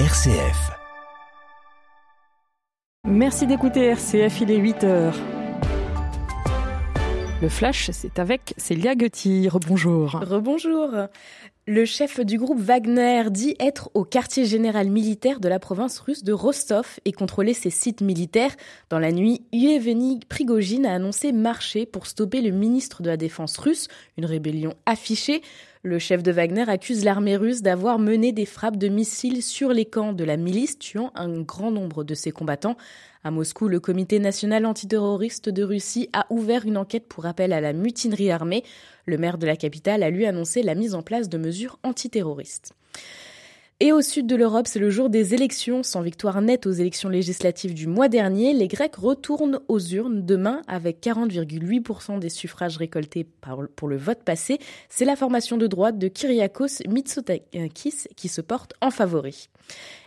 RCF. Merci d'écouter RCF, il est 8 heures. Le flash, c'est avec Célia Guetty. Rebonjour. Rebonjour. Le chef du groupe Wagner dit être au quartier général militaire de la province russe de Rostov et contrôler ses sites militaires. Dans la nuit, Yevgeny Prigogine a annoncé marcher pour stopper le ministre de la Défense russe, une rébellion affichée. Le chef de Wagner accuse l'armée russe d'avoir mené des frappes de missiles sur les camps de la milice, tuant un grand nombre de ses combattants. À Moscou, le comité national antiterroriste de Russie a ouvert une enquête pour appel à la mutinerie armée. Le maire de la capitale a lui annoncé la mise en place de mesures antiterroristes. Et au sud de l'Europe, c'est le jour des élections. Sans victoire nette aux élections législatives du mois dernier, les Grecs retournent aux urnes demain avec 40,8% des suffrages récoltés pour le vote passé. C'est la formation de droite de Kyriakos Mitsotakis qui se porte en favori.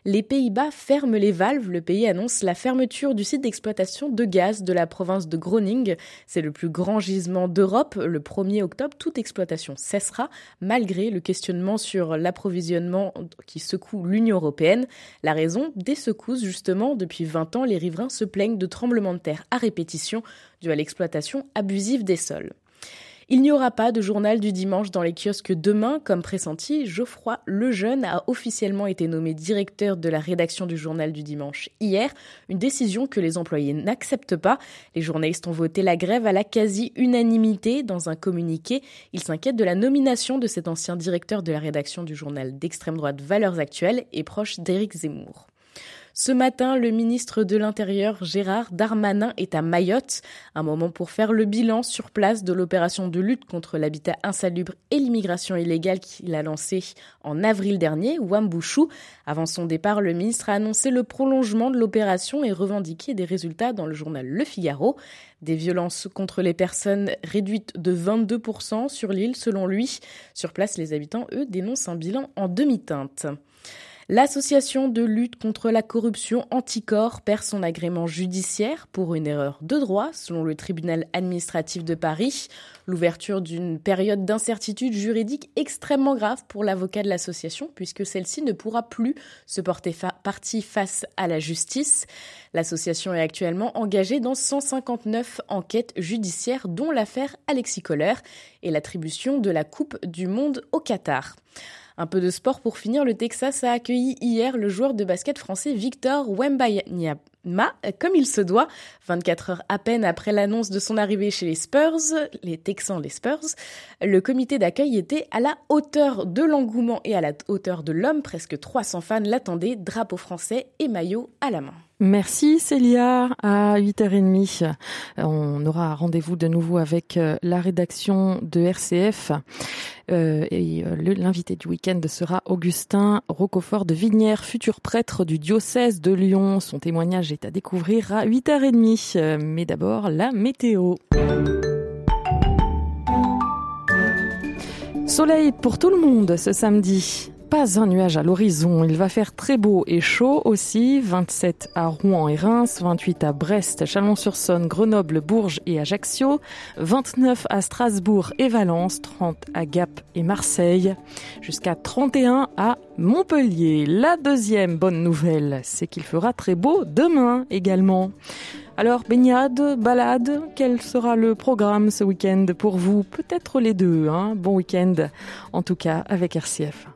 Les Pays-Bas ferment les valves. Le pays annonce la fermeture du site d'exploitation de gaz de la province de Groningen. C'est le plus grand gisement d'Europe. Le 1er octobre, toute exploitation cessera, malgré le questionnement sur l'approvisionnement qui secoue l'Union européenne. La raison Des secousses, justement. Depuis 20 ans, les riverains se plaignent de tremblements de terre à répétition dû à l'exploitation abusive des sols. Il n'y aura pas de journal du dimanche dans les kiosques demain, comme pressenti. Geoffroy Lejeune a officiellement été nommé directeur de la rédaction du journal du dimanche hier, une décision que les employés n'acceptent pas. Les journalistes ont voté la grève à la quasi-unanimité dans un communiqué. Ils s'inquiètent de la nomination de cet ancien directeur de la rédaction du journal d'extrême droite Valeurs Actuelles et proche d'Éric Zemmour. Ce matin, le ministre de l'Intérieur, Gérard Darmanin, est à Mayotte, un moment pour faire le bilan sur place de l'opération de lutte contre l'habitat insalubre et l'immigration illégale qu'il a lancée en avril dernier, Wambouchou. Avant son départ, le ministre a annoncé le prolongement de l'opération et revendiqué des résultats dans le journal Le Figaro. Des violences contre les personnes réduites de 22% sur l'île, selon lui. Sur place, les habitants, eux, dénoncent un bilan en demi-teinte. L'association de lutte contre la corruption Anticor perd son agrément judiciaire pour une erreur de droit, selon le tribunal administratif de Paris. L'ouverture d'une période d'incertitude juridique extrêmement grave pour l'avocat de l'association, puisque celle-ci ne pourra plus se porter partie face à la justice. L'association est actuellement engagée dans 159 enquêtes judiciaires, dont l'affaire Alexis Kohler et l'attribution de la Coupe du Monde au Qatar. Un peu de sport pour finir, le Texas a accueilli hier le joueur de basket français Victor Wembanyama comme il se doit, 24 heures à peine après l'annonce de son arrivée chez les Spurs, les Texans, les Spurs, le comité d'accueil était à la hauteur de l'engouement et à la hauteur de l'homme. Presque 300 fans l'attendaient, drapeau français et maillot à la main. Merci Célia. À 8h30, on aura rendez-vous de nouveau avec euh, la rédaction de RCF. Euh, et euh, l'invité du week-end sera Augustin Roquefort de Vignières, futur prêtre du diocèse de Lyon. Son témoignage est à découvrir à 8h30. Mais d'abord, la météo. Soleil pour tout le monde ce samedi. Pas un nuage à l'horizon, il va faire très beau et chaud aussi, 27 à Rouen et Reims, 28 à Brest, Chalon-sur-Saône, Grenoble, Bourges et Ajaccio, 29 à Strasbourg et Valence, 30 à Gap et Marseille, jusqu'à 31 à Montpellier. La deuxième bonne nouvelle, c'est qu'il fera très beau demain également. Alors, baignade, balade, quel sera le programme ce week-end pour vous? Peut-être les deux, hein Bon week-end, en tout cas avec RCF.